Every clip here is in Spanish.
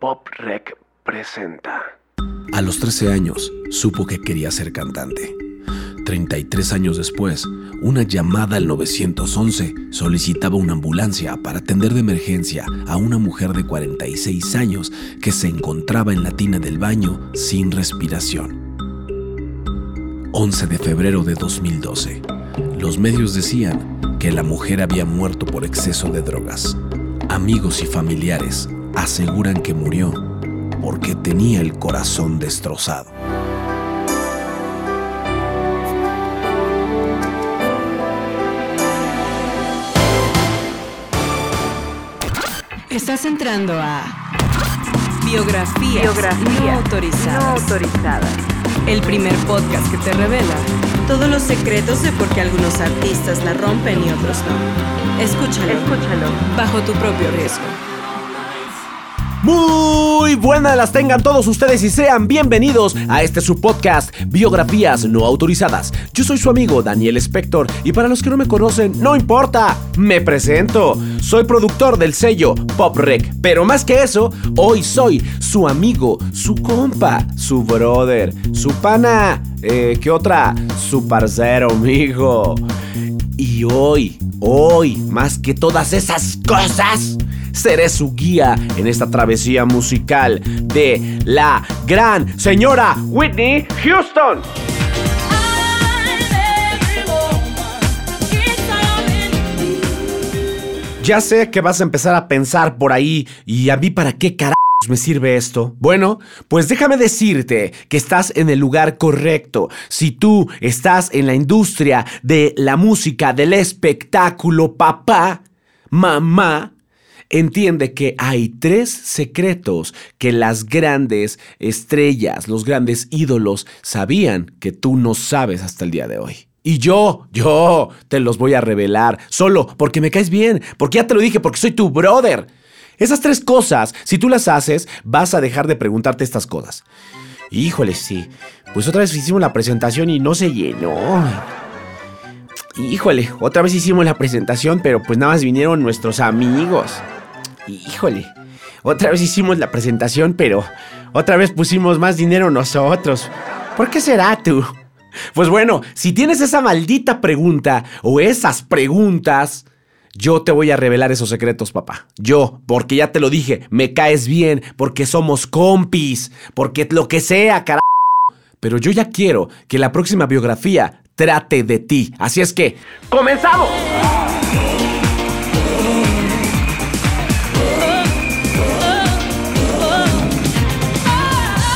Pop Rec presenta. A los 13 años, supo que quería ser cantante. 33 años después, una llamada al 911 solicitaba una ambulancia para atender de emergencia a una mujer de 46 años que se encontraba en la tina del baño sin respiración. 11 de febrero de 2012. Los medios decían que la mujer había muerto por exceso de drogas. Amigos y familiares aseguran que murió porque tenía el corazón destrozado. Estás entrando a Biografías, Biografías no autorizadas. no autorizadas. El primer podcast que te revela todos los secretos de por qué algunos artistas la rompen y otros no. Escúchalo Escúchalo. bajo tu propio riesgo. Muy buenas las tengan todos ustedes y sean bienvenidos a este su podcast Biografías no autorizadas. Yo soy su amigo Daniel Spector y para los que no me conocen, no importa, me presento. Soy productor del sello Pop Rec, pero más que eso, hoy soy su amigo, su compa, su brother, su pana, eh, ¿qué otra? Su parcero, amigo. Y hoy, hoy, más que todas esas cosas, seré su guía en esta travesía musical de la gran señora Whitney Houston. Ya sé que vas a empezar a pensar por ahí, ¿y a mí para qué carajo? me sirve esto? Bueno, pues déjame decirte que estás en el lugar correcto. Si tú estás en la industria de la música, del espectáculo, papá, mamá, entiende que hay tres secretos que las grandes estrellas, los grandes ídolos sabían que tú no sabes hasta el día de hoy. Y yo, yo te los voy a revelar, solo porque me caes bien, porque ya te lo dije, porque soy tu brother. Esas tres cosas, si tú las haces, vas a dejar de preguntarte estas cosas. Híjole, sí. Pues otra vez hicimos la presentación y no se llenó. Híjole, otra vez hicimos la presentación, pero pues nada más vinieron nuestros amigos. Híjole, otra vez hicimos la presentación, pero otra vez pusimos más dinero nosotros. ¿Por qué será tú? Pues bueno, si tienes esa maldita pregunta o esas preguntas, yo te voy a revelar esos secretos, papá. Yo, porque ya te lo dije, me caes bien, porque somos compis, porque lo que sea, carajo. Pero yo ya quiero que la próxima biografía trate de ti. Así es que, ¡comenzamos!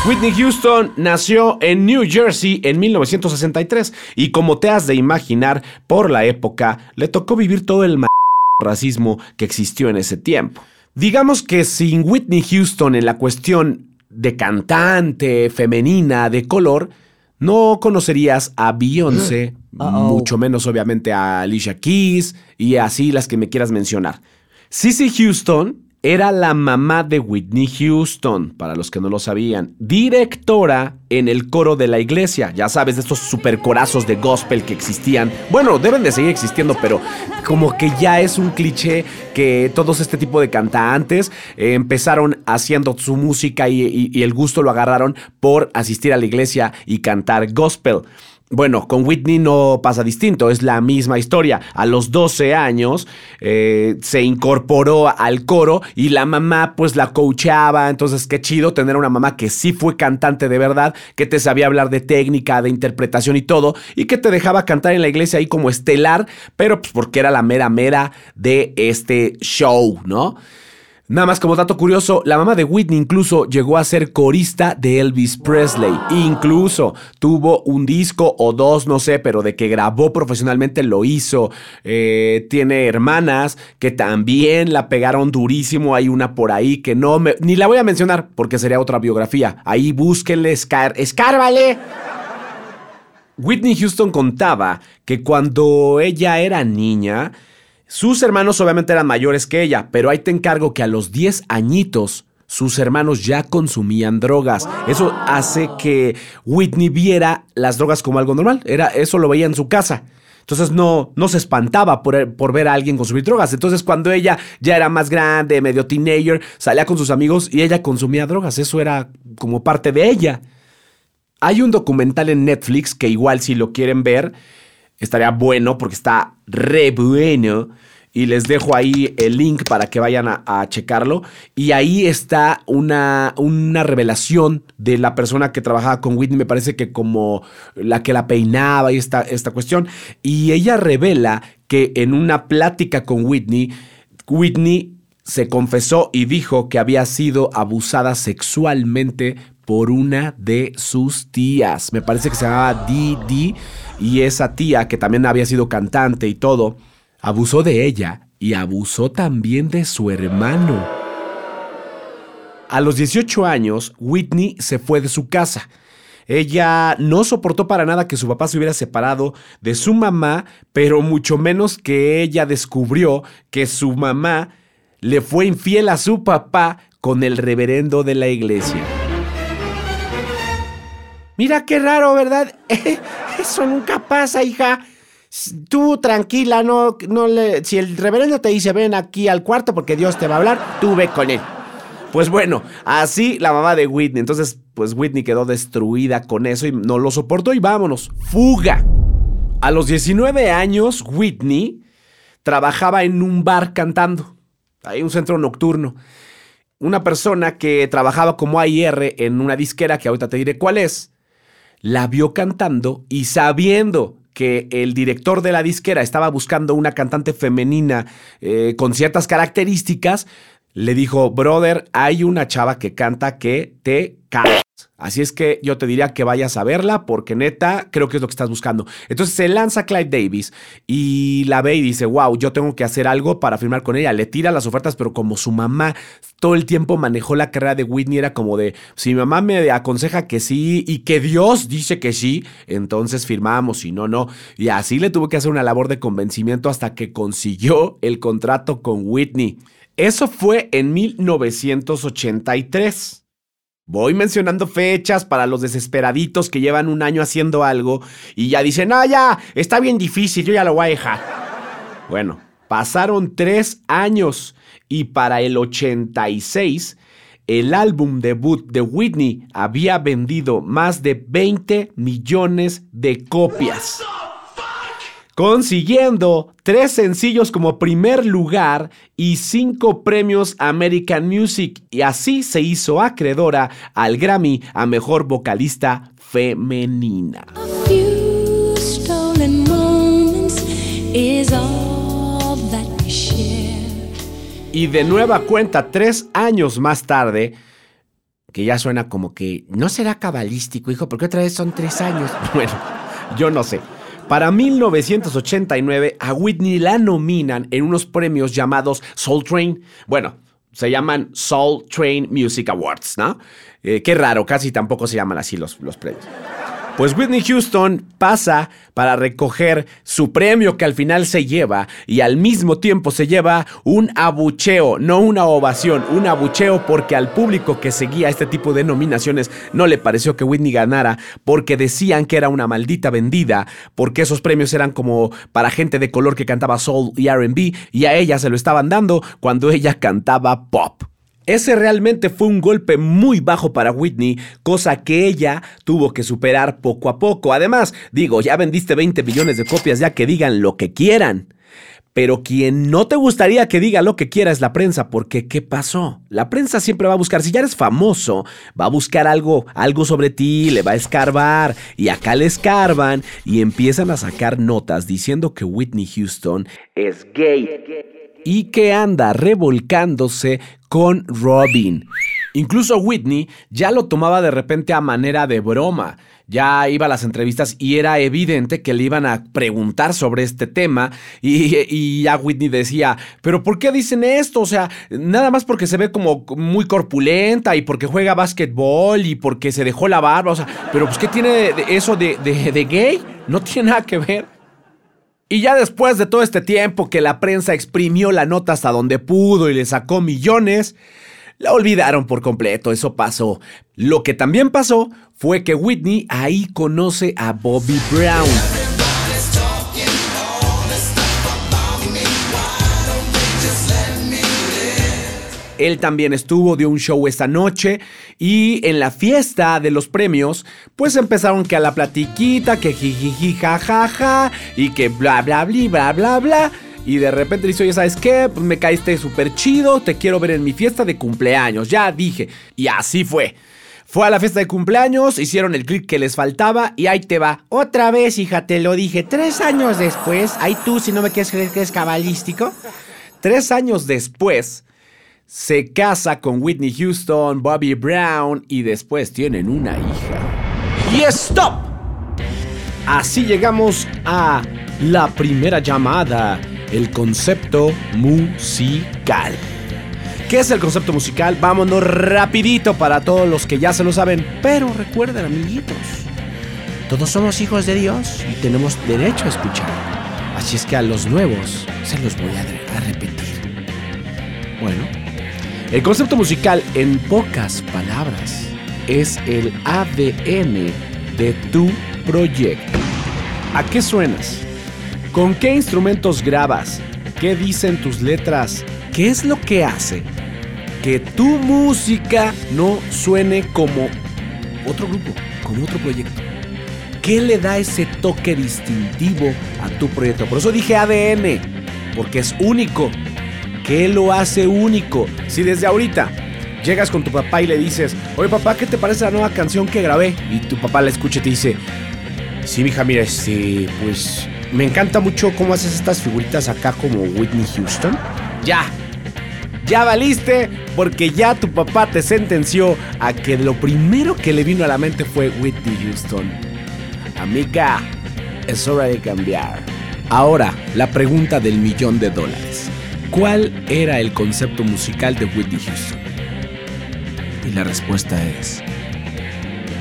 Whitney Houston nació en New Jersey en 1963 y como te has de imaginar, por la época le tocó vivir todo el racismo que existió en ese tiempo. Digamos que sin Whitney Houston en la cuestión de cantante, femenina, de color, no conocerías a Beyoncé, mucho menos obviamente a Alicia Keys y así las que me quieras mencionar. Cissy Houston era la mamá de Whitney Houston, para los que no lo sabían, directora en el coro de la iglesia. Ya sabes, de estos supercorazos de gospel que existían. Bueno, deben de seguir existiendo, pero como que ya es un cliché que todos este tipo de cantantes eh, empezaron haciendo su música y, el gusto lo agarraron por asistir a la iglesia y cantar gospel. Bueno, con Whitney no pasa distinto, es la misma historia. A los 12 años eh, se incorporó al coro y la mamá pues la coachaba, entonces qué chido tener una mamá que sí fue cantante de verdad, que te sabía hablar de técnica, de interpretación y todo, y que te dejaba cantar en la iglesia ahí como estelar, pero pues porque era la mera mera de este show, ¿no? Nada más como dato curioso, la mamá de Whitney incluso llegó a ser corista de Elvis Presley. Incluso tuvo un disco o dos, no sé, pero de que grabó profesionalmente lo hizo. Eh, tiene hermanas que también la pegaron durísimo. Hay una por ahí que no me... Ni la voy a mencionar porque sería otra biografía. Ahí búsquenle, escar... ¡Escárvale! Whitney Houston contaba que cuando ella era niña, sus hermanos obviamente eran mayores que ella, pero ahí te encargo que a los 10 añitos sus hermanos ya consumían drogas. Eso hace que Whitney viera las drogas como algo normal. Era, eso lo veía en su casa. Entonces no, no se espantaba por, por, ver a alguien consumir drogas. Entonces cuando ella ya era más grande, medio teenager, salía con sus amigos y ella consumía drogas. Eso era como parte de ella. Hay un documental en Netflix que igual si lo quieren ver, estaría bueno porque está re bueno y les dejo ahí el link para que vayan a, checarlo. Y ahí está una, una, revelación de la persona que trabajaba con Whitney, me parece que como la que la peinaba y esta, esta cuestión. Y ella revela que en una plática con Whitney, Whitney se confesó y dijo que había sido abusada sexualmente por una de sus tías. Me parece que se llamaba Didi y esa tía, que también había sido cantante y todo, abusó de ella y abusó también de su hermano. A los 18 años, Whitney se fue de su casa. Ella no soportó para nada que su papá se hubiera separado de su mamá, pero mucho menos que ella descubrió que su mamá le fue infiel a su papá con el reverendo de la iglesia. Mira qué raro, ¿verdad? Eso nunca pasa, hija. Tú tranquila, no, no le. Si el reverendo te dice ven aquí al cuarto porque Dios te va a hablar, tú ve con él. Pues bueno, así la mamá de Whitney. Entonces, pues Whitney quedó destruida con eso y no lo soportó y vámonos. ¡Fuga! A los 19 años, Whitney trabajaba en un bar cantando. Hay un centro nocturno. Una persona que trabajaba como AIR en una disquera, que ahorita te diré cuál es, la vio cantando y sabiendo que el director de la disquera estaba buscando una cantante femenina eh, con ciertas características, le dijo, brother, hay una chava que canta que te cae. Así es que yo te diría que vayas a verla porque neta creo que es lo que estás buscando. Entonces se lanza Clive Davis y la ve y dice, wow, yo tengo que hacer algo para firmar con ella. Le tira las ofertas, pero como su mamá todo el tiempo manejó la carrera de Whitney, era como de, si mi mamá me aconseja que sí y que Dios dice que sí, entonces firmamos y no, no. Y así le tuvo que hacer una labor de convencimiento hasta que consiguió el contrato con Whitney. Eso fue en 1983. Voy mencionando fechas para los desesperaditos que llevan un año haciendo algo y ya dicen, ah, ya, está bien difícil, yo ya lo voy a dejar. Bueno, pasaron tres años y para el 86, el álbum debut de Whitney había vendido más de 20 millones de copias consiguiendo tres sencillos como primer lugar y cinco premios American Music y así se hizo acreedora al Grammy a Mejor Vocalista Femenina. Y de nueva cuenta, tres años más tarde, que ya suena como que no será cabalístico, hijo, porque otra vez son tres años. Bueno, yo no sé. Para 1989, a Whitney la nominan en unos premios llamados Soul Train. Bueno, se llaman Soul Train Music Awards, ¿no? Eh, qué raro, casi tampoco se llaman así los, los premios. Pues Whitney Houston pasa para recoger su premio que al final se lleva y al mismo tiempo se lleva un abucheo, no una ovación, un abucheo porque al público que seguía este tipo de nominaciones no le pareció que Whitney ganara porque decían que era una maldita vendida, porque esos premios eran como para gente de color que cantaba soul y RB y a ella se lo estaban dando cuando ella cantaba pop. Ese realmente fue un golpe muy bajo para Whitney, cosa que ella tuvo que superar poco a poco. Además, digo, ya vendiste 20 millones de copias, ya que digan lo que quieran. Pero quien no te gustaría que diga lo que quiera es la prensa, porque ¿qué pasó? La prensa siempre va a buscar, si ya eres famoso, va a buscar algo, algo sobre ti, le va a escarbar, y acá le escarban y empiezan a sacar notas diciendo que Whitney Houston es gay y que anda revolcándose con Robin. Incluso Whitney ya lo tomaba de repente a manera de broma. Ya iba a las entrevistas y era evidente que le iban a preguntar sobre este tema y, ya Whitney decía, pero ¿por qué dicen esto? O sea, nada más porque se ve como muy corpulenta y porque juega básquetbol y porque se dejó la barba, o sea, pero pues ¿qué tiene eso de, de gay? No tiene nada que ver. Y ya después de todo este tiempo que la prensa exprimió la nota hasta donde pudo y le sacó millones, la olvidaron por completo, eso pasó. Lo que también pasó fue que Whitney ahí conoce a Bobby Brown. Él también estuvo, dio un show esta noche y en la fiesta de los premios, pues empezaron que a la platiquita, que jijiji jajaja y que bla bla bla bla bla bla. Y de repente dice, oye, ¿sabes qué? Pues me caíste súper chido, te quiero ver en mi fiesta de cumpleaños, ya dije. Y así fue. Fue a la fiesta de cumpleaños, hicieron el clic que les faltaba y ahí te va. Otra vez, hija, te lo dije. Tres años después, ahí tú, si no me quieres creer que es cabalístico. Tres años después, se casa con Whitney Houston, Bobby Brown y después tienen una hija. ¡Y stop! Así llegamos a la primera llamada, el concepto musical. ¿Qué es el concepto musical? Vámonos rapidito para todos los que ya se lo saben. Pero recuerden, amiguitos, todos somos hijos de Dios y tenemos derecho a escuchar. Así es que a los nuevos se los voy a, a repetir. Bueno, el concepto musical en pocas palabras es el ADN de tu proyecto. ¿A qué suenas? ¿Con qué instrumentos grabas? ¿Qué dicen tus letras? ¿Qué es lo que hace que tu música no suene como otro grupo, como otro proyecto? ¿Qué le da ese toque distintivo a tu proyecto? Por eso dije ADN, porque es único. ¿Qué lo hace único? Si desde ahorita llegas con tu papá y le dices, oye papá, ¿qué te parece la nueva canción que grabé? Y tu papá la escucha y te dice, sí, mija, mira, este, pues me encanta mucho cómo haces estas figuritas acá como Whitney Houston. Ya, ya valiste porque ya tu papá te sentenció a que lo primero que le vino a la mente fue Whitney Houston. Amiga, es hora de cambiar. Ahora, la pregunta del millón de dólares. ¿Cuál era el concepto musical de Whitney Houston? Y la respuesta es...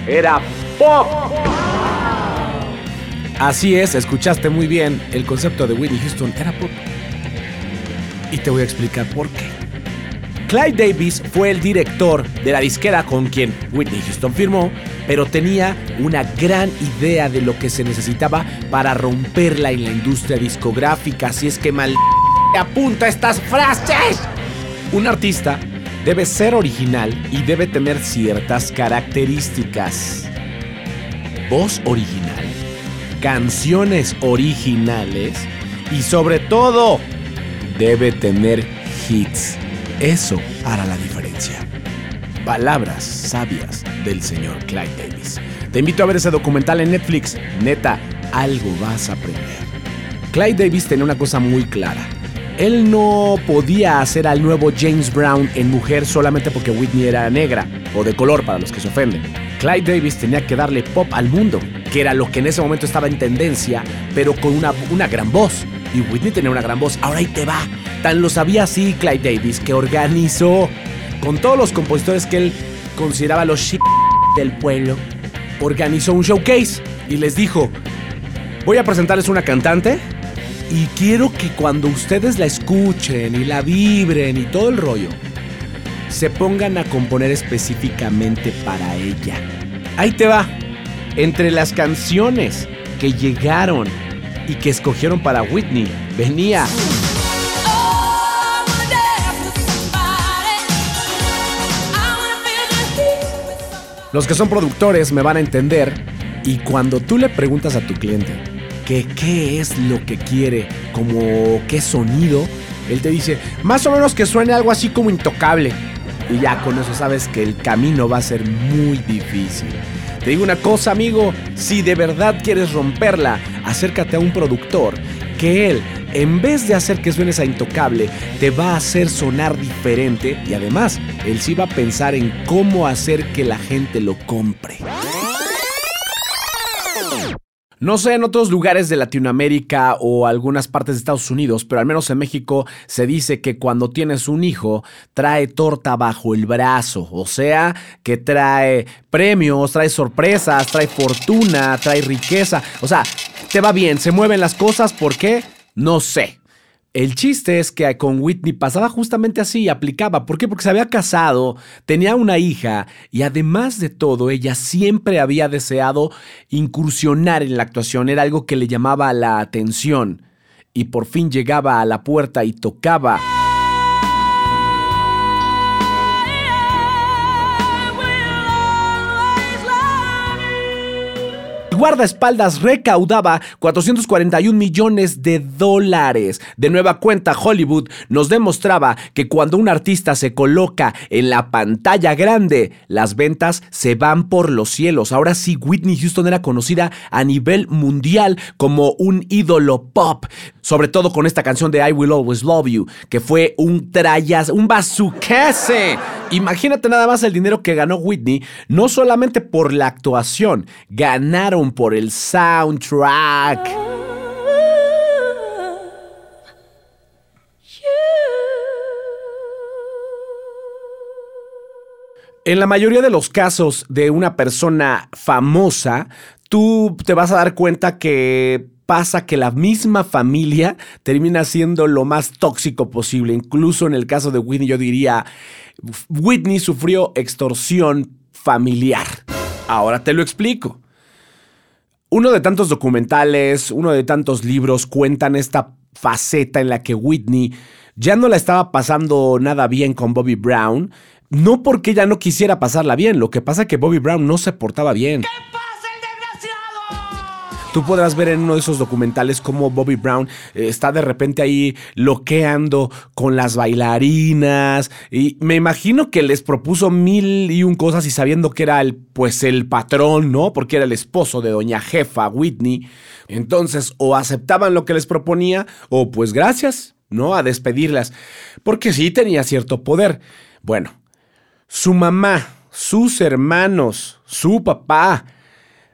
Era pop. Así es, escuchaste muy bien. El concepto de Whitney Houston era pop. Y te voy a explicar por qué. Clyde Davis fue el director de la disquera con quien Whitney Houston firmó, pero tenía una gran idea de lo que se necesitaba para romperla en la industria discográfica, así es que mal apunta estas frases. Un artista debe ser original y debe tener ciertas características. Voz original, canciones originales y sobre todo debe tener hits. Eso hará la diferencia. Palabras sabias del señor Clyde Davis. Te invito a ver ese documental en Netflix. Neta, algo vas a aprender. Clyde Davis tenía una cosa muy clara. Él no podía hacer al nuevo James Brown en mujer solamente porque Whitney era negra o de color para los que se ofenden. Clyde Davis tenía que darle pop al mundo, que era lo que en ese momento estaba en tendencia, pero con una, gran voz. Y Whitney tenía una gran voz. Ahora ahí te va. Tan lo sabía así Clyde Davis que organizó con todos los compositores que él consideraba los shit del pueblo. Organizó un showcase y les dijo, voy a presentarles una cantante y quiero que cuando ustedes la escuchen y la vibren y todo el rollo, se pongan a componer específicamente para ella. Ahí te va. Entre las canciones que llegaron y que escogieron para Whitney venía Los que son productores me van a entender y cuando tú le preguntas a tu cliente que qué es lo que quiere, como qué sonido, él te dice, más o menos que suene algo así como intocable. Y ya con eso sabes que el camino va a ser muy difícil. Te digo una cosa, amigo, si de verdad quieres romperla, acércate a un productor que él, en vez de hacer que suenes a intocable, te va a hacer sonar diferente y además, él sí va a pensar en cómo hacer que la gente lo compre. No sé en otros lugares de Latinoamérica o algunas partes de Estados Unidos, pero al menos en México se dice que cuando tienes un hijo trae torta bajo el brazo, o sea, que trae premios, trae sorpresas, trae fortuna, trae riqueza, o sea, te va bien, se mueven las cosas, ¿por qué? No sé. El chiste es que con Whitney pasaba justamente así, aplicaba. ¿Por qué? Porque se había casado, tenía una hija y además de todo, ella siempre había deseado incursionar en la actuación. Era algo que le llamaba la atención. Y por fin llegaba a la puerta y tocaba. Guardaespaldas recaudaba 441 millones de dólares. De nueva cuenta, Hollywood nos demostraba que cuando un artista se coloca en la pantalla grande, las ventas se van por los cielos. Ahora sí, Whitney Houston era conocida a nivel mundial como un ídolo pop, sobre todo con esta canción de I Will Always Love You, que fue un trayas, un bazuquese. Imagínate nada más el dinero que ganó Whitney, no solamente por la actuación, ganaron por el soundtrack. En la mayoría de los casos de una persona famosa, tú te vas a dar cuenta que pasa que la misma familia termina siendo lo más tóxico posible. Incluso en el caso de Whitney, yo diría, Whitney sufrió extorsión familiar. Ahora te lo explico. Uno de tantos documentales, uno de tantos libros cuentan esta faceta en la que Whitney ya no la estaba pasando nada bien con Bobby Brown, no porque ella no quisiera pasarla bien, lo que pasa es que Bobby Brown no se portaba bien. Tú podrás ver en uno de esos documentales cómo Bobby Brown eh, está de repente ahí loqueando con las bailarinas y me imagino que les propuso mil y un cosas y sabiendo que era el pues el patrón, ¿no? Porque era el esposo de doña jefa Whitney. Entonces o aceptaban lo que les proponía o pues gracias, ¿no? A despedirlas, porque sí tenía cierto poder. Bueno, su mamá, sus hermanos, su papá,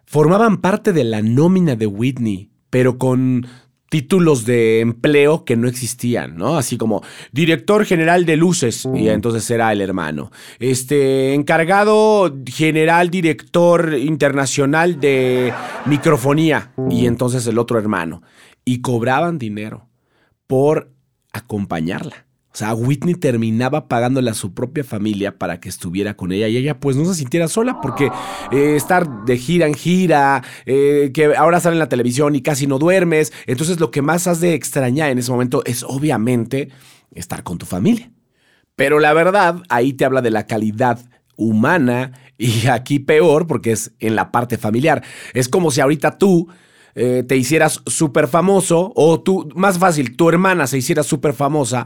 formaban parte de la nómina de Whitney, pero con títulos de empleo que no existían, ¿no? Así como director general de luces, y entonces era el hermano. Este, encargado general director internacional de microfonía, y entonces el otro hermano. Y cobraban dinero por acompañarla. O sea, Whitney terminaba pagándole a su propia familia para que estuviera con ella y ella pues no se sintiera sola porque eh, estar de gira en gira, eh, que ahora sale en la televisión y casi no duermes, entonces lo que más has de extrañar en ese momento es obviamente estar con tu familia. Pero la verdad, ahí te habla de la calidad humana y aquí peor porque es en la parte familiar. Es como si ahorita tú eh, te hicieras súper famoso o tú, más fácil, tu hermana se hiciera súper famosa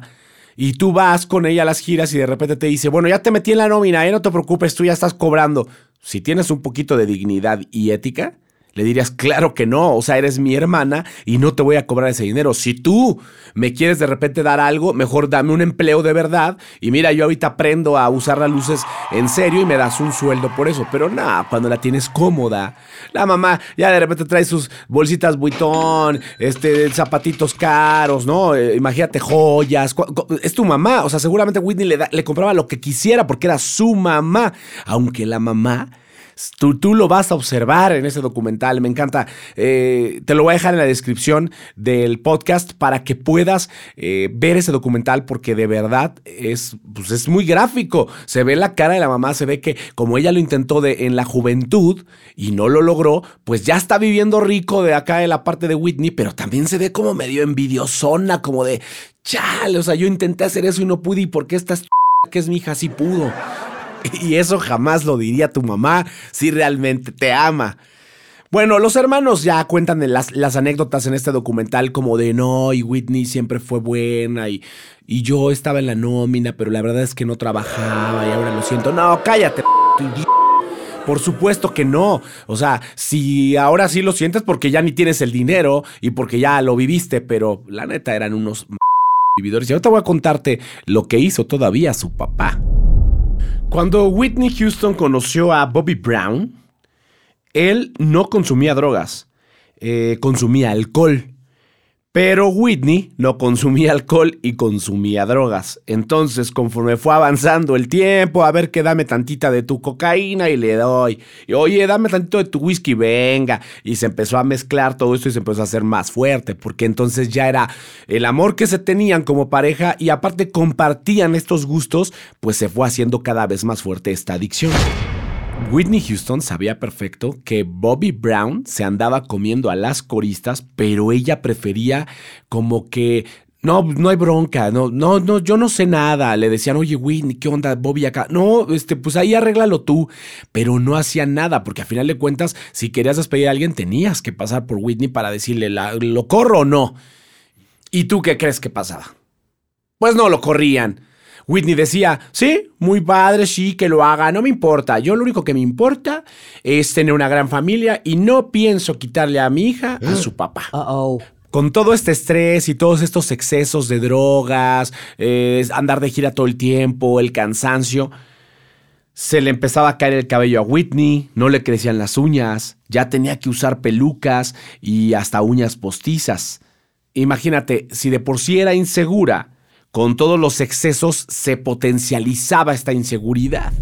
y tú vas con ella a las giras y de repente te dice, bueno, ya te metí en la nómina, ¿eh? no te preocupes, tú ya estás cobrando. Si tienes un poquito de dignidad y ética, le dirías, claro que no, o sea, eres mi hermana y no te voy a cobrar ese dinero. Si tú me quieres de repente dar algo, mejor dame un empleo de verdad y mira, yo ahorita aprendo a usar las luces en serio y me das un sueldo por eso. Pero nada, cuando la tienes cómoda, la mamá ya de repente trae sus bolsitas buitón, este, zapatitos caros, ¿no? Eh, imagínate joyas. Es tu mamá, o sea, seguramente Whitney le, le compraba lo que quisiera porque era su mamá, aunque la mamá Tú, tú, lo vas a observar en ese documental, me encanta. Eh, te lo voy a dejar en la descripción del podcast para que puedas eh, ver ese documental porque de verdad es, pues es muy gráfico. Se ve la cara de la mamá, se ve que como ella lo intentó de, en la juventud y no lo logró, pues ya está viviendo rico de acá de la parte de Whitney, pero también se ve como medio envidiosona, como de, chale, o sea, yo intenté hacer eso y no pude y porque esta que es mi hija sí pudo. Y eso jamás lo diría tu mamá si realmente te ama. Bueno, los hermanos ya cuentan las, anécdotas en este documental como de no, y Whitney siempre fue buena y, y yo estaba en la nómina, pero la verdad es que no trabajaba y ahora lo siento. No, cállate. Por supuesto que no. O sea, si ahora sí lo sientes porque ya ni tienes el dinero y porque ya lo viviste, pero la neta eran unos vividores. Y ahora te voy a contarte lo que hizo todavía su papá. Cuando Whitney Houston conoció a Bobby Brown, él no consumía drogas, eh, consumía alcohol. Pero Whitney no consumía alcohol y consumía drogas. Entonces, conforme fue avanzando el tiempo, a ver que dame tantita de tu cocaína y le doy. Y oye, dame tantito de tu whisky, venga. Y se empezó a mezclar todo esto y se empezó a hacer más fuerte, porque entonces ya era el amor que se tenían como pareja y aparte compartían estos gustos, pues se fue haciendo cada vez más fuerte esta adicción. Whitney Houston sabía perfecto que Bobby Brown se andaba comiendo a las coristas, pero ella prefería como que No, no hay bronca, no, no, yo no sé nada. Le decían, oye, Whitney, ¿qué onda, Bobby acá? No, este, pues ahí arréglalo tú. Pero no hacían nada, porque a final de cuentas, si querías despedir a alguien, tenías que pasar por Whitney para decirle, ¿lo corro o no? ¿Y tú qué crees que pasaba? Pues no lo corrían. Whitney decía, sí, muy padre, sí, que lo haga, no me importa. Yo lo único que me importa es tener una gran familia y no pienso quitarle a mi hija a su papá. Uh -oh con todo este estrés y todos estos excesos de drogas, eh, andar de gira todo el tiempo, el cansancio, se le empezaba a caer el cabello a Whitney, no le crecían las uñas, ya tenía que usar pelucas y hasta uñas postizas. Imagínate, si de por sí era insegura, con todos los excesos se potencializaba esta inseguridad.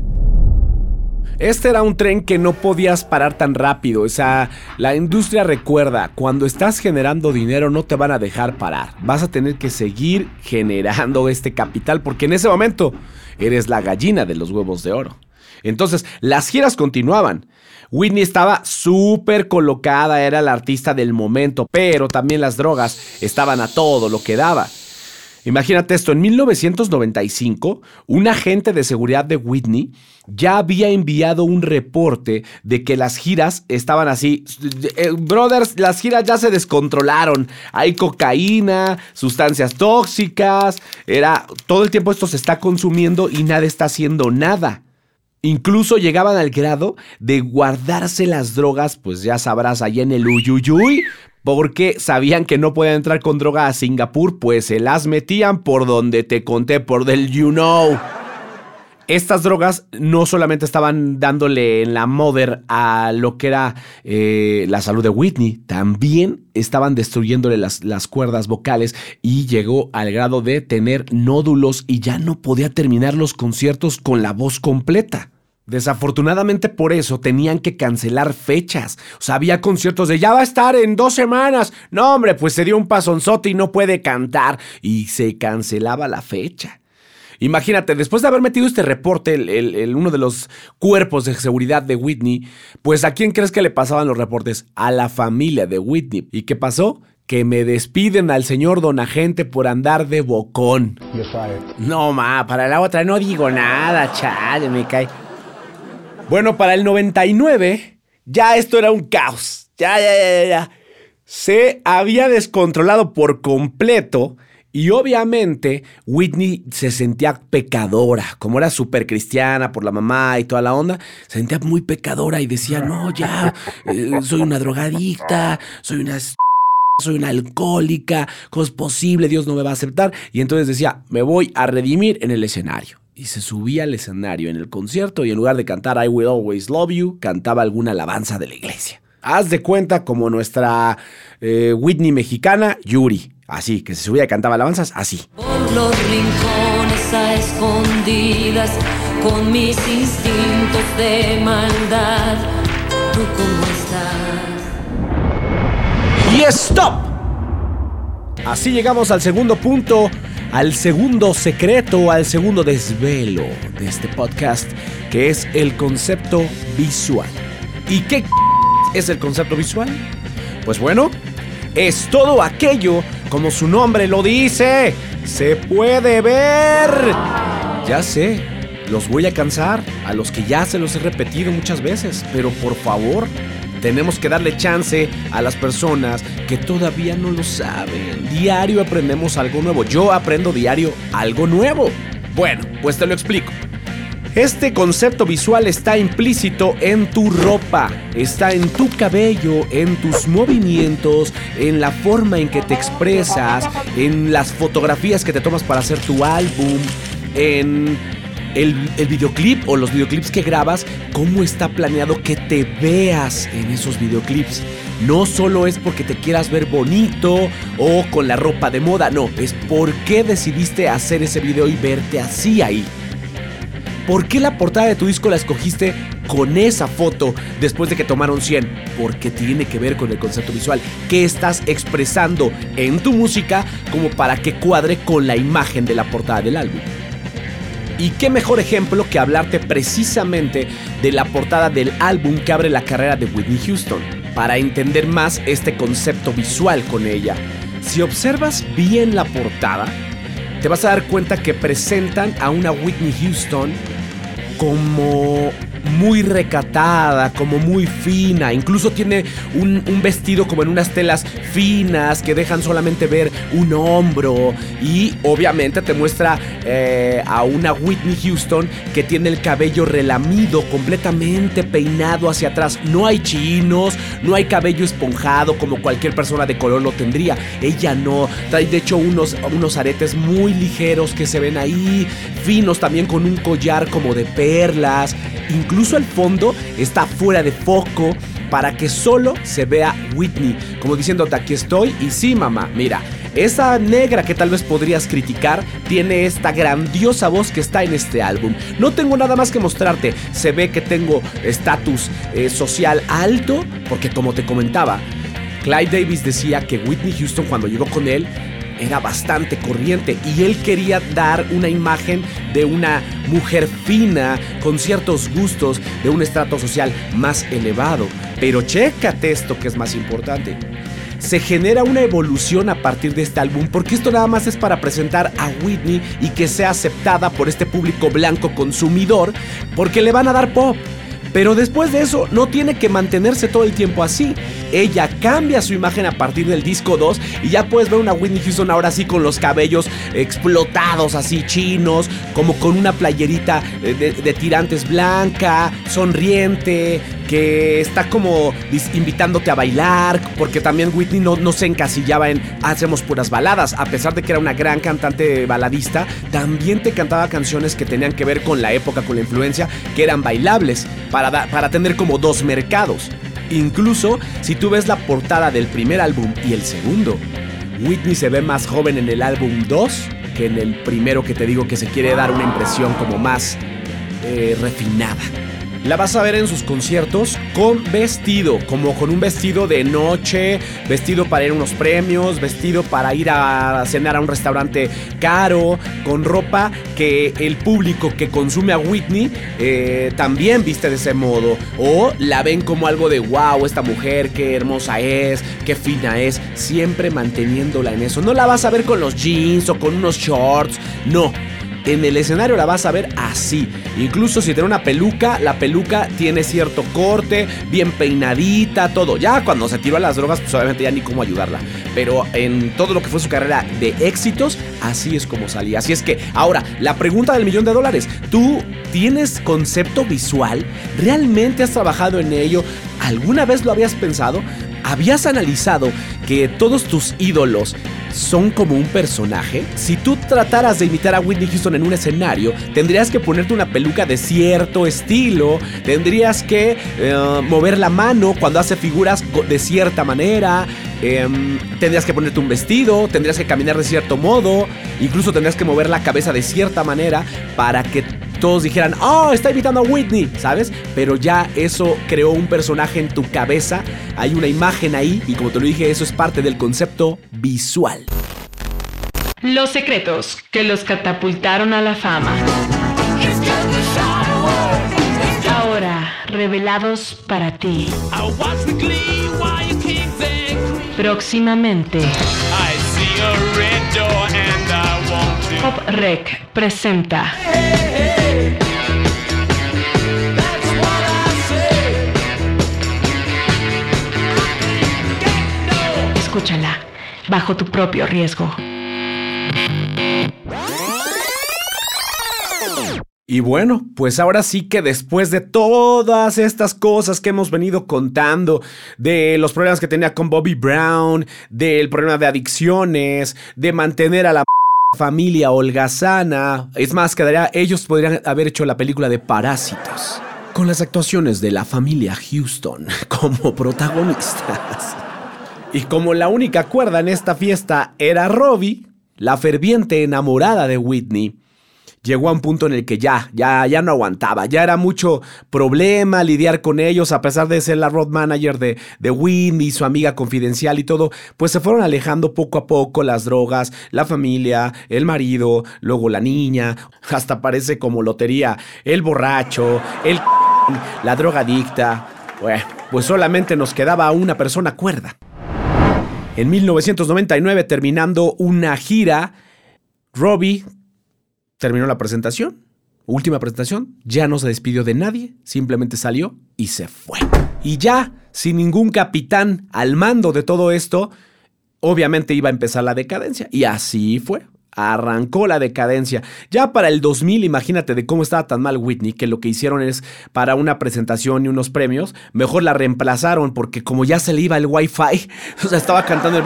Este era un tren que no podías parar tan rápido. O sea, la industria recuerda, cuando estás generando dinero no te van a dejar parar. Vas a tener que seguir generando este capital porque en ese momento eres la gallina de los huevos de oro. Entonces, las giras continuaban. Whitney estaba súper colocada, era la artista del momento, pero también las drogas estaban a todo lo que daba. Imagínate esto, en 1995, un agente de seguridad de Whitney ya había enviado un reporte de que las giras estaban así. Eh, brothers, las giras ya se descontrolaron. Hay cocaína, sustancias tóxicas. Era. Todo el tiempo esto se está consumiendo y nadie está haciendo nada. Incluso llegaban al grado de guardarse las drogas, pues ya sabrás, allá en el Uyuyuy, porque sabían que no podían entrar con droga a Singapur, pues se las metían por donde te conté, por del you know. Estas drogas no solamente estaban dándole en la mother a lo que era eh, la salud de Whitney, también estaban destruyéndole las, las cuerdas vocales y llegó al grado de tener nódulos y ya no podía terminar los conciertos con la voz completa. Desafortunadamente por eso tenían que cancelar fechas. O sea, había conciertos de ya va a estar en dos semanas. No, hombre, pues se dio un pasonzote y no puede cantar. Y se cancelaba la fecha. Imagínate, después de haber metido este reporte, el, uno de los cuerpos de seguridad de Whitney, pues ¿a quién crees que le pasaban los reportes? A la familia de Whitney. ¿Y qué pasó? que me despiden al señor don agente por andar de bocón. No, ma, para la otra no digo nada, chale, me cae. Bueno, para el 99 ya esto era un caos. Ya, ya, ya, ya. Se había descontrolado por completo y obviamente Whitney se sentía pecadora, como era súper cristiana por la mamá y toda la onda, se sentía muy pecadora y decía, no, ya, eh, soy una drogadicta, soy una... Soy una alcohólica, ¿cómo es posible? Dios no me va a aceptar. Y entonces decía, me voy a redimir en el escenario y se subía al escenario en el concierto y en lugar de cantar I Will Always Love You, cantaba alguna alabanza de la iglesia. Haz de cuenta como nuestra eh, Whitney mexicana, Yuri. Así, que se subía y cantaba alabanzas así. Por los rincones a escondidas, con mis instintos de maldad, ¿tú cómo estás? Y stop. Así llegamos al segundo punto al segundo secreto, al segundo desvelo de este podcast, que es el concepto visual. ¿Y qué es el concepto visual? Pues bueno, es todo aquello, como su nombre lo dice, se puede ver. Ya sé, los voy a cansar, a los que ya se los he repetido muchas veces, pero por favor, tenemos que darle chance a las personas que todavía no lo saben. Diario aprendemos algo nuevo. Yo aprendo diario algo nuevo. Bueno, pues te lo explico. Este concepto visual está implícito en tu ropa, está en tu cabello, en tus movimientos, en la forma en que te expresas, en las fotografías que te tomas para hacer tu álbum, en el, videoclip o los videoclips que grabas, cómo está planeado que te veas en esos videoclips. No solo es porque te quieras ver bonito o con la ropa de moda, no, es por qué decidiste hacer ese video y verte así ahí. ¿Por qué la portada de tu disco la escogiste con esa foto después de que tomaron 100? Porque tiene que ver con el concepto visual. ¿Qué estás expresando en tu música como para que cuadre con la imagen de la portada del álbum? Y qué mejor ejemplo que hablarte precisamente de la portada del álbum que abre la carrera de Whitney Houston, para entender más este concepto visual con ella. Si observas bien la portada, te vas a dar cuenta que presentan a una Whitney Houston como muy recatada, como muy fina. Incluso tiene un, vestido como en unas telas finas que dejan solamente ver un hombro. Y obviamente te muestra eh, a una Whitney Houston que tiene el cabello relamido, completamente peinado hacia atrás. No hay chinos, no hay cabello esponjado como cualquier persona de color lo tendría. Ella no. Trae de hecho unos, unos aretes muy ligeros que se ven ahí, finos también con un collar como de perlas. Incluso el fondo está fuera de foco para que solo se vea Whitney, como diciéndote aquí estoy y sí mamá, mira, esa negra que tal vez podrías criticar tiene esta grandiosa voz que está en este álbum. No tengo nada más que mostrarte, se ve que tengo estatus eh, social alto, porque como te comentaba, Clyde Davis decía que Whitney Houston cuando llegó con él era bastante corriente y él quería dar una imagen de una mujer fina, con ciertos gustos, de un estrato social más elevado. Pero chécate esto que es más importante. Se genera una evolución a partir de este álbum porque esto nada más es para presentar a Whitney y que sea aceptada por este público blanco consumidor porque le van a dar pop. Pero después de eso no tiene que mantenerse todo el tiempo así. Ella cambia su imagen a partir del disco 2 y ya puedes ver una Whitney Houston ahora sí con los cabellos explotados así chinos, como con una playerita de, de tirantes blanca, sonriente, que está como invitándote a bailar, porque también Whitney no, no se encasillaba en hacemos puras baladas, a pesar de que era una gran cantante baladista, también te cantaba canciones que tenían que ver con la época, con la influencia, que eran bailables, para, para tener como dos mercados. Incluso si tú ves la portada del primer álbum y el segundo, Whitney se ve más joven en el álbum 2 que en el primero que te digo que se quiere dar una impresión como más eh, refinada. La vas a ver en sus conciertos con vestido, como con un vestido de noche, vestido para ir a unos premios, vestido para ir a cenar a un restaurante caro, con ropa que el público que consume a Whitney eh, también viste de ese modo. O la ven como algo de wow, esta mujer, qué hermosa es, qué fina es, siempre manteniéndola en eso. No la vas a ver con los jeans o con unos shorts, no en el escenario la vas a ver así. Incluso si tiene una peluca, la peluca tiene cierto corte, bien peinadita, todo. Ya cuando se tiró a las drogas, pues obviamente ya ni cómo ayudarla. Pero en todo lo que fue su carrera de éxitos, así es como salía. Así es que, ahora, la pregunta del millón de dólares. ¿Tú tienes concepto visual? ¿Realmente has trabajado en ello? ¿Alguna vez lo habías pensado? ¿Habías analizado que todos tus ídolos son como un personaje? Si tú trataras de imitar a Whitney Houston en un escenario, tendrías que ponerte una peluca de cierto estilo, tendrías que eh, mover la mano cuando hace figuras de cierta manera, eh, tendrías que ponerte un vestido, tendrías que caminar de cierto modo, incluso tendrías que mover la cabeza de cierta manera para que todos dijeran, oh, está imitando a Whitney, ¿sabes? Pero ya eso creó un personaje en tu cabeza, hay una imagen ahí y como te lo dije, eso es parte del concepto visual. Los secretos que los catapultaron a la fama. Ahora, revelados para ti. Próximamente. Pop Rec presenta. Escúchala, bajo tu propio riesgo. Y bueno, pues ahora sí que después de todas estas cosas que hemos venido contando, de los problemas que tenía con Bobby Brown, del problema de adicciones, de mantener a la familia holgazana, es más, quedaría, ellos podrían haber hecho la película de Parásitos, con las actuaciones de la familia Houston como protagonistas. Y como la única cuerda en esta fiesta era Robbie, la ferviente enamorada de Whitney, llegó a un punto en el que ya, ya, ya no aguantaba, ya era mucho problema lidiar con ellos, a pesar de ser la road manager de, de Whitney, su amiga confidencial y todo, pues se fueron alejando poco a poco las drogas, la familia, el marido, luego la niña, hasta parece como lotería, el borracho, el la drogadicta. Bueno, pues solamente nos quedaba una persona cuerda. En 1999, terminando una gira, Robbie terminó la presentación. Última presentación, ya no se despidió de nadie, simplemente salió y se fue. Y ya, sin ningún capitán al mando de todo esto, obviamente iba a empezar la decadencia. Y así fue arrancó la decadencia. Ya para el 2000, imagínate de cómo estaba tan mal Whitney, que lo que hicieron es para una presentación y unos premios, mejor la reemplazaron porque como ya se le iba el wifi, o sea, estaba cantando el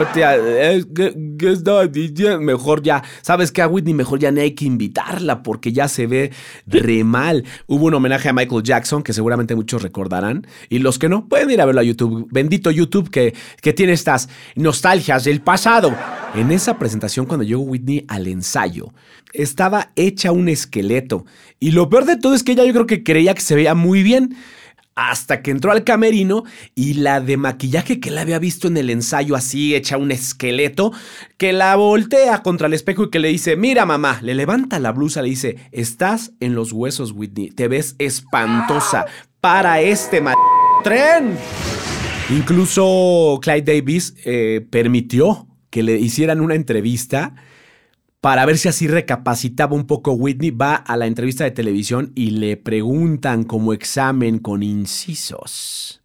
mejor ya, ¿sabes qué? A Whitney mejor ya no hay que invitarla porque ya se ve re mal. Hubo un homenaje a Michael Jackson que seguramente muchos recordarán y los que no pueden ir a verlo a YouTube. Bendito YouTube que, que tiene estas nostalgias del pasado. En esa presentación cuando llegó Whitney al ensayo, estaba hecha un esqueleto. Y lo peor de todo es que ella yo creo que creía que se veía muy bien. Hasta que entró al camerino y la de maquillaje que la había visto en el ensayo así, hecha un esqueleto, que la voltea contra el espejo y que le dice, mira mamá, le levanta la blusa, le dice, estás en los huesos, Whitney, te ves espantosa para este tren. Incluso Clyde Davis eh, permitió que le hicieran una entrevista para ver si así recapacitaba un poco Whitney, va a la entrevista de televisión y le preguntan como examen con incisos.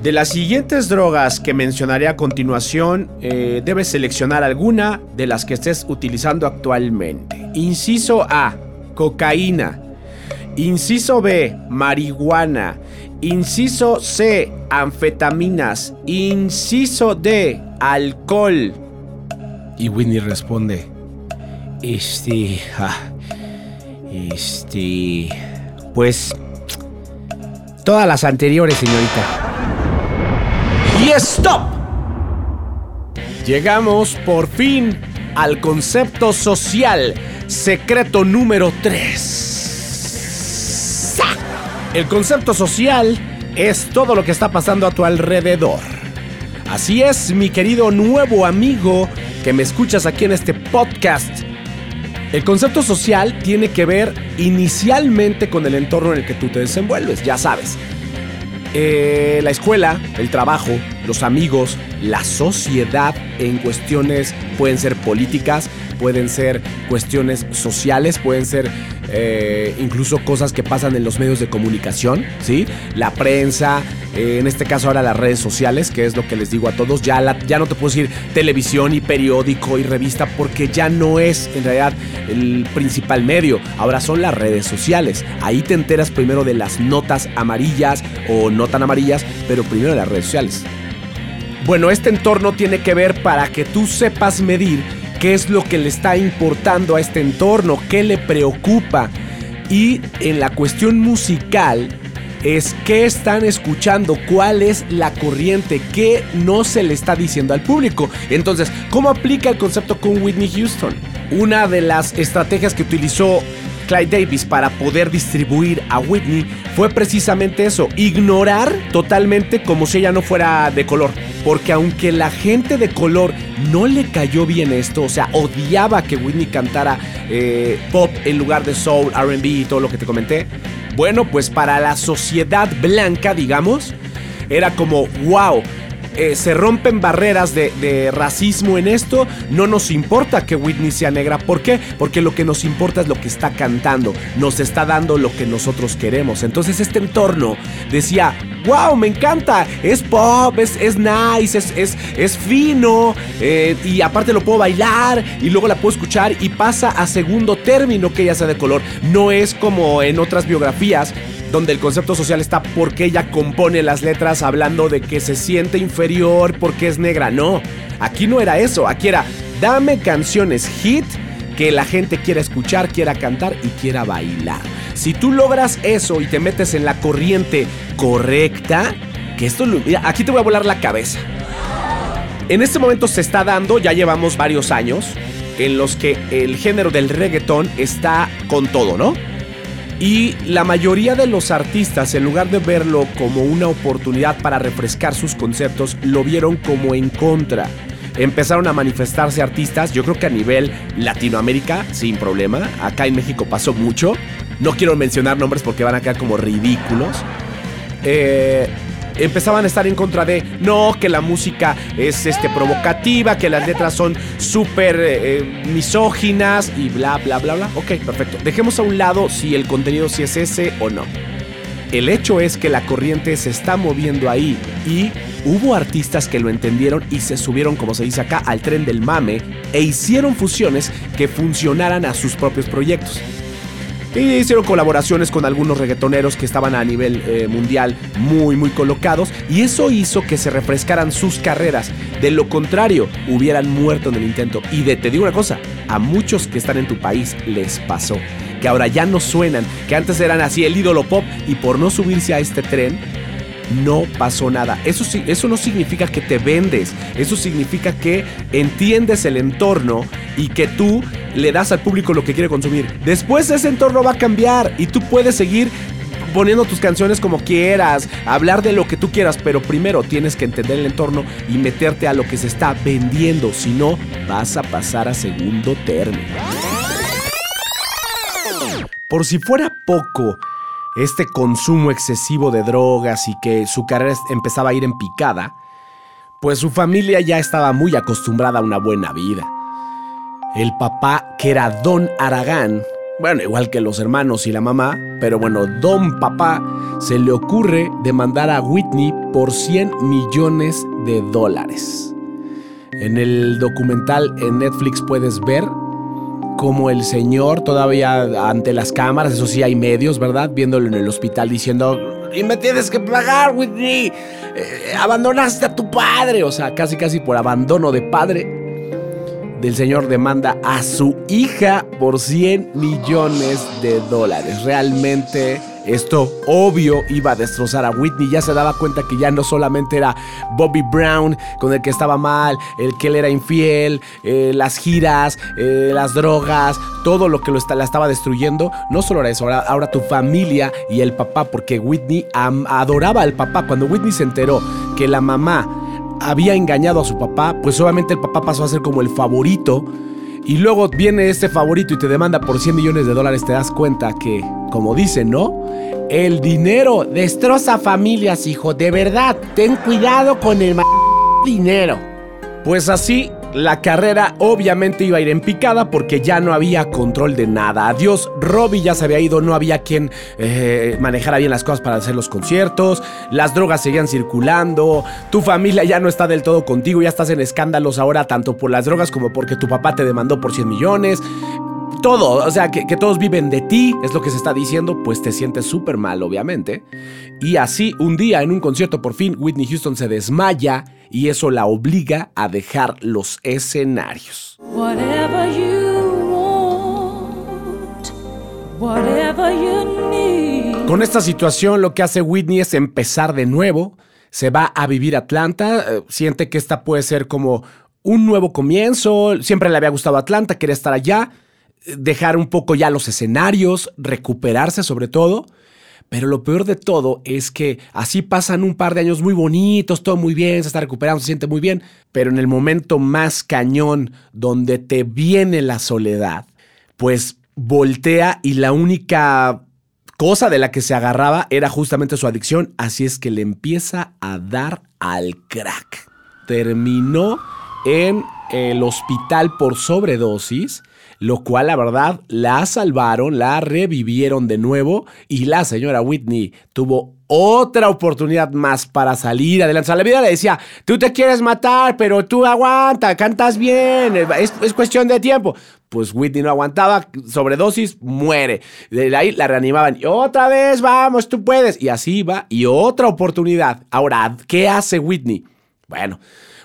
De las siguientes drogas que mencionaré a continuación, eh, debes seleccionar alguna de las que estés utilizando actualmente. Inciso A, cocaína. Inciso B, marihuana. Inciso C, anfetaminas. Inciso D, alcohol. Y Whitney responde, este, ah, este, pues, todas las anteriores, señorita. Y stop. Llegamos por fin al concepto social secreto número 3. El concepto social es todo lo que está pasando a tu alrededor. Así es, mi querido nuevo amigo que me escuchas aquí en este podcast. El concepto social tiene que ver inicialmente con el entorno en el que tú te desenvuelves, ya sabes. Eh, la escuela, el trabajo, los amigos, la sociedad en cuestiones pueden ser políticas, pueden ser cuestiones sociales, pueden ser eh, incluso cosas que pasan en los medios de comunicación, ¿sí? La prensa, eh, en este caso ahora las redes sociales, que es lo que les digo a todos, ya, ya no te puedo decir televisión y periódico y revista porque ya no es en realidad el principal medio, ahora son las redes sociales. Ahí te enteras primero de las notas amarillas o no tan amarillas, pero primero de las redes sociales. Bueno, este entorno tiene que ver para que tú sepas medir qué es lo que le está importando a este entorno, qué le preocupa. Y en la cuestión musical es qué están escuchando, cuál es la corriente, qué no se le está diciendo al público. Entonces, ¿cómo aplica el concepto con Whitney Houston? Una de las estrategias que utilizó Clyde Davis para poder distribuir a Whitney fue precisamente eso, ignorar totalmente como si ella no fuera de color. Porque aunque la gente de color no le cayó bien esto, o sea, odiaba que Whitney cantara eh, pop en lugar de soul, RB y todo lo que te comenté, bueno, pues para la sociedad blanca, digamos, era como, wow, eh, se rompen barreras de, racismo en esto. No nos importa que Whitney sea negra. ¿Por qué? Porque lo que nos importa es lo que está cantando. Nos está dando lo que nosotros queremos. Entonces este entorno decía, wow, me encanta. Es pop, es, es nice, es, es, fino. Eh, y aparte lo puedo bailar y luego la puedo escuchar y pasa a segundo término que ella sea de color. No es como en otras biografías donde el concepto social está porque ella compone las letras hablando de que se siente inferior porque es negra. No, aquí no era eso, aquí era dame canciones hit que la gente quiera escuchar, quiera cantar y quiera bailar. Si tú logras eso y te metes en la corriente correcta, que esto aquí te voy a volar la cabeza. En este momento se está dando, ya llevamos varios años, en los que el género del reggaetón está con todo, ¿no? Y la mayoría de los artistas, en lugar de verlo como una oportunidad para refrescar sus conceptos, lo vieron como en contra. Empezaron a manifestarse artistas, yo creo que a nivel Latinoamérica, sin problema. Acá en México pasó mucho. No quiero mencionar nombres porque van a quedar como ridículos. Eh, empezaban a estar en contra de no, que la música es este, provocativa, que las letras son súper eh, misóginas y bla, bla, bla, bla. Ok, perfecto. Dejemos a un lado si el contenido si es ese o no. El hecho es que la corriente se está moviendo ahí y hubo artistas que lo entendieron y se subieron, como se dice acá, al tren del mame e hicieron fusiones que funcionaran a sus propios proyectos. Y hicieron colaboraciones con algunos reggaetoneros que estaban a nivel eh, mundial muy muy colocados y eso hizo que se refrescaran sus carreras. De lo contrario, hubieran muerto en el intento. Y de, te digo una cosa, a muchos que están en tu país les pasó. Que ahora ya no suenan, que antes eran así el ídolo pop y por no subirse a este tren, no pasó nada. Eso, eso no significa que te vendes, eso significa que entiendes el entorno y que tú le das al público lo que quiere consumir. Después ese entorno va a cambiar y tú puedes seguir poniendo tus canciones como quieras, hablar de lo que tú quieras, pero primero tienes que entender el entorno y meterte a lo que se está vendiendo, si no vas a pasar a segundo término. Por si fuera poco, este consumo excesivo de drogas y que su carrera empezaba a ir en picada, pues su familia ya estaba muy acostumbrada a una buena vida. El papá, que era Don Aragán, bueno, igual que los hermanos y la mamá, pero bueno, Don Papá se le ocurre demandar a Whitney por 100 millones de dólares. En el documental en Netflix puedes ver como el señor todavía ante las cámaras, eso sí hay medios, ¿verdad? Viéndolo en el hospital diciendo, y me tienes que pagar, Whitney, eh, abandonaste a tu padre, o sea, casi casi por abandono de padre. Del señor demanda a su hija por 100 millones de dólares. Realmente esto obvio iba a destrozar a Whitney. Ya se daba cuenta que ya no solamente era Bobby Brown con el que estaba mal, el que él era infiel, eh, las giras, eh, las drogas, todo lo que lo la estaba destruyendo. No solo era eso, ahora, tu familia y el papá, porque Whitney adoraba al papá. Cuando Whitney se enteró que la mamá había engañado a su papá, pues obviamente el papá pasó a ser como el favorito y luego viene este favorito y te demanda por 100 millones de dólares, te das cuenta que, como dicen, ¿no? El dinero destroza familias, hijo. De verdad, ten cuidado con el dinero. Pues así la carrera obviamente iba a ir en picada porque ya no había control de nada. Adiós, Robbie ya se había ido, no había quien eh, manejara bien las cosas para hacer los conciertos, las drogas seguían circulando, tu familia ya no está del todo contigo, ya estás en escándalos ahora tanto por las drogas como porque tu papá te demandó por 100 millones. Todo, o sea, que, que todos viven de ti, es lo que se está diciendo, pues te sientes súper mal, obviamente. Y así, un día en un concierto, por fin, Whitney Houston se desmaya y eso la obliga a dejar los escenarios. Con esta situación lo que hace Whitney es empezar de nuevo, se va a vivir a Atlanta, eh, siente que esta puede ser como un nuevo comienzo, siempre le había gustado Atlanta, quería estar allá, dejar un poco ya los escenarios, recuperarse sobre todo. Pero lo peor de todo es que así pasan un par de años muy bonitos, todo muy bien, se está recuperando, se siente muy bien, pero en el momento más cañón donde te viene la soledad, pues voltea y la única cosa de la que se agarraba era justamente su adicción, así es que le empieza a dar al crack. Terminó en el hospital por sobredosis lo cual la verdad la salvaron, la revivieron de nuevo y la señora Whitney tuvo otra oportunidad más para salir adelante. O la vida le decía, tú te quieres matar, pero tú aguanta, cantas bien, es, es, cuestión de tiempo. Pues Whitney no aguantaba, sobredosis, muere. De ahí la reanimaban y otra vez, vamos, tú puedes. Y así va, y otra oportunidad. Ahora, ¿qué hace Whitney? Bueno,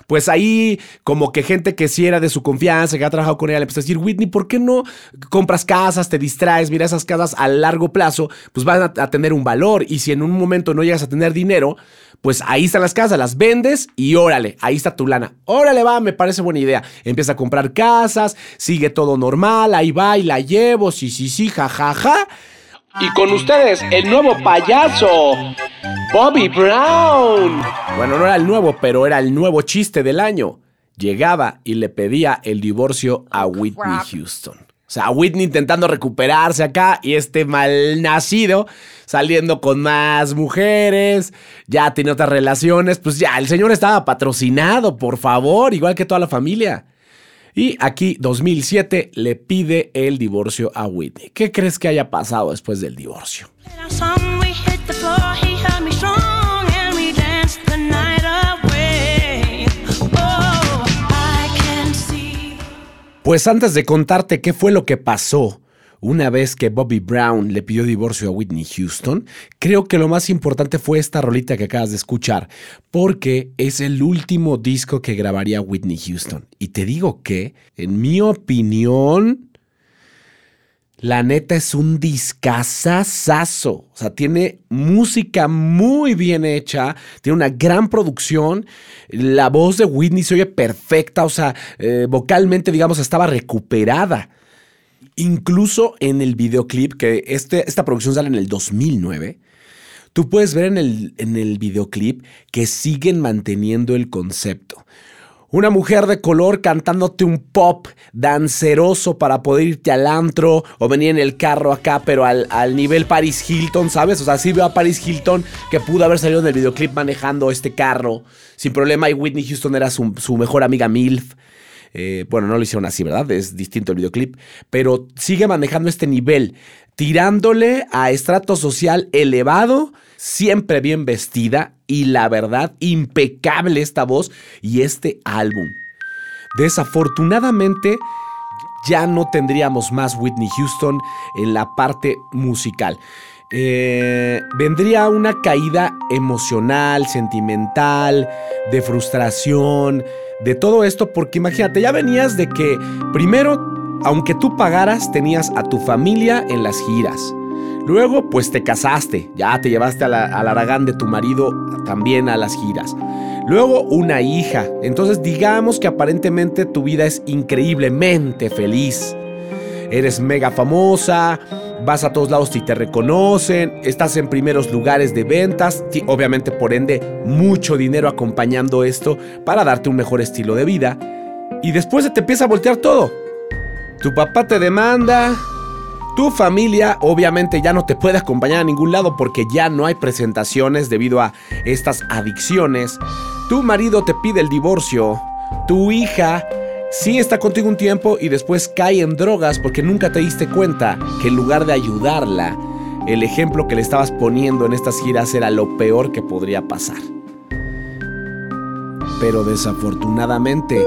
pues ahí como que gente que sí era de su confianza, que ha trabajado con ella, le empezó a decir, Whitney, ¿por qué no compras casas, te distraes? Mira, esas casas a largo plazo, pues van a, tener un valor. Y si en un momento no llegas a tener dinero, pues ahí están las casas, las vendes y órale, ahí está tu lana. Órale, va, me parece buena idea. Empieza a comprar casas, sigue todo normal, ahí va y la llevo, sí, sí, sí, jajaja. Ja, ja. Y con ustedes, el nuevo payaso, Bobby Brown. Bueno, no era el nuevo, pero era el nuevo chiste del año. Llegaba y le pedía el divorcio a Whitney Houston. O sea, Whitney intentando recuperarse acá y este malnacido saliendo con más mujeres, ya tiene otras relaciones, pues ya, el señor estaba patrocinado, por favor, igual que toda la familia. Y aquí, 2007, le pide el divorcio a Whitney. ¿Qué crees que haya pasado después del divorcio? Pues antes de contarte qué fue lo que pasó una vez que Bobby Brown le pidió divorcio a Whitney Houston, creo que lo más importante fue esta rolita que acabas de escuchar, porque es el último disco que grabaría Whitney Houston. Y te digo que, en mi opinión, la neta es un discazazazo. O sea, tiene música muy bien hecha, tiene una gran producción. La voz de Whitney se oye perfecta, o sea, eh, vocalmente, digamos, estaba recuperada. Incluso en el videoclip, que este, esta producción sale en el 2009, tú puedes ver en el, en el videoclip que siguen manteniendo el concepto. Una mujer de color cantándote un pop danceroso para poder irte al antro o venir en el carro acá, pero al, nivel Paris Hilton, ¿sabes? O sea, sí veo a Paris Hilton que pudo haber salido en el videoclip manejando este carro sin problema y Whitney Houston era su, mejor amiga MILF. Eh, bueno, no lo hicieron así, ¿verdad? Es distinto el videoclip, pero sigue manejando este nivel, tirándole a estrato social elevado siempre bien vestida y la verdad, impecable esta voz y este álbum. Desafortunadamente, ya no tendríamos más Whitney Houston en la parte musical. Eh, vendría una caída emocional, sentimental, de frustración, de todo esto, porque imagínate, ya venías de que primero, aunque tú pagaras, tenías a tu familia en las giras. Luego, pues te casaste, ya te llevaste al Aragán de tu marido también a las giras. Luego, una hija. Entonces, digamos que aparentemente tu vida es increíblemente feliz. Eres mega famosa, vas a todos lados y te reconocen, estás en primeros lugares de ventas, obviamente por ende mucho dinero acompañando esto para darte un mejor estilo de vida. Y después se te empieza a voltear todo. Tu papá te demanda, tu familia obviamente ya no te puede acompañar a ningún lado porque ya no hay presentaciones debido a estas adicciones. Tu marido te pide el divorcio. Tu hija sí está contigo un tiempo y después cae en drogas porque nunca te diste cuenta que en lugar de ayudarla, el ejemplo que le estabas poniendo en estas giras era lo peor que podría pasar. Pero desafortunadamente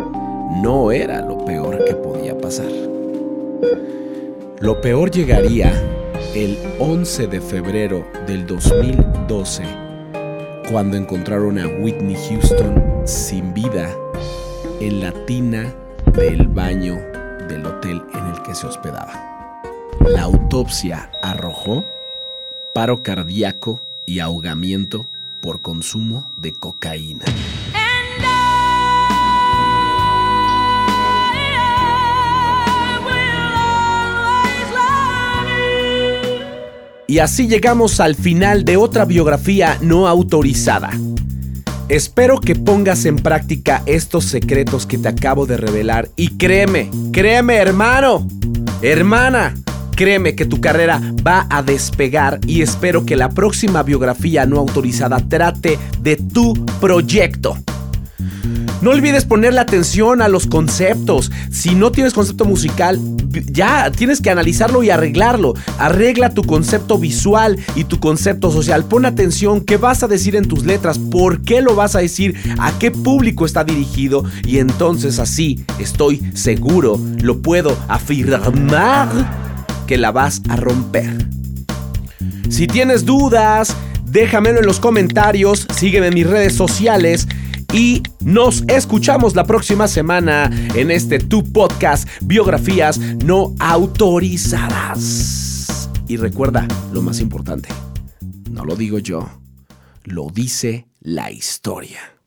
no era lo peor que podía pasar. Lo peor llegaría el 11 de febrero del 2012, cuando encontraron a Whitney Houston sin vida en la tina del baño del hotel en el que se hospedaba. La autopsia arrojó paro cardíaco y ahogamiento por consumo de cocaína. Y así llegamos al final de otra biografía no autorizada. Espero que pongas en práctica estos secretos que te acabo de revelar y créeme, créeme hermano, hermana, créeme que tu carrera va a despegar y espero que la próxima biografía no autorizada trate de tu proyecto. No olvides ponerle atención a los conceptos. Si no tienes concepto musical, ya tienes que analizarlo y arreglarlo. Arregla tu concepto visual y tu concepto social. Pon atención qué vas a decir en tus letras, por qué lo vas a decir, a qué público está dirigido y entonces así estoy seguro, lo puedo afirmar que la vas a romper. Si tienes dudas, déjamelo en los comentarios, sígueme en mis redes sociales y nos escuchamos la próxima semana en este Tu Podcast Biografías No Autorizadas. Y recuerda, lo más importante, no lo digo yo, lo dice la historia.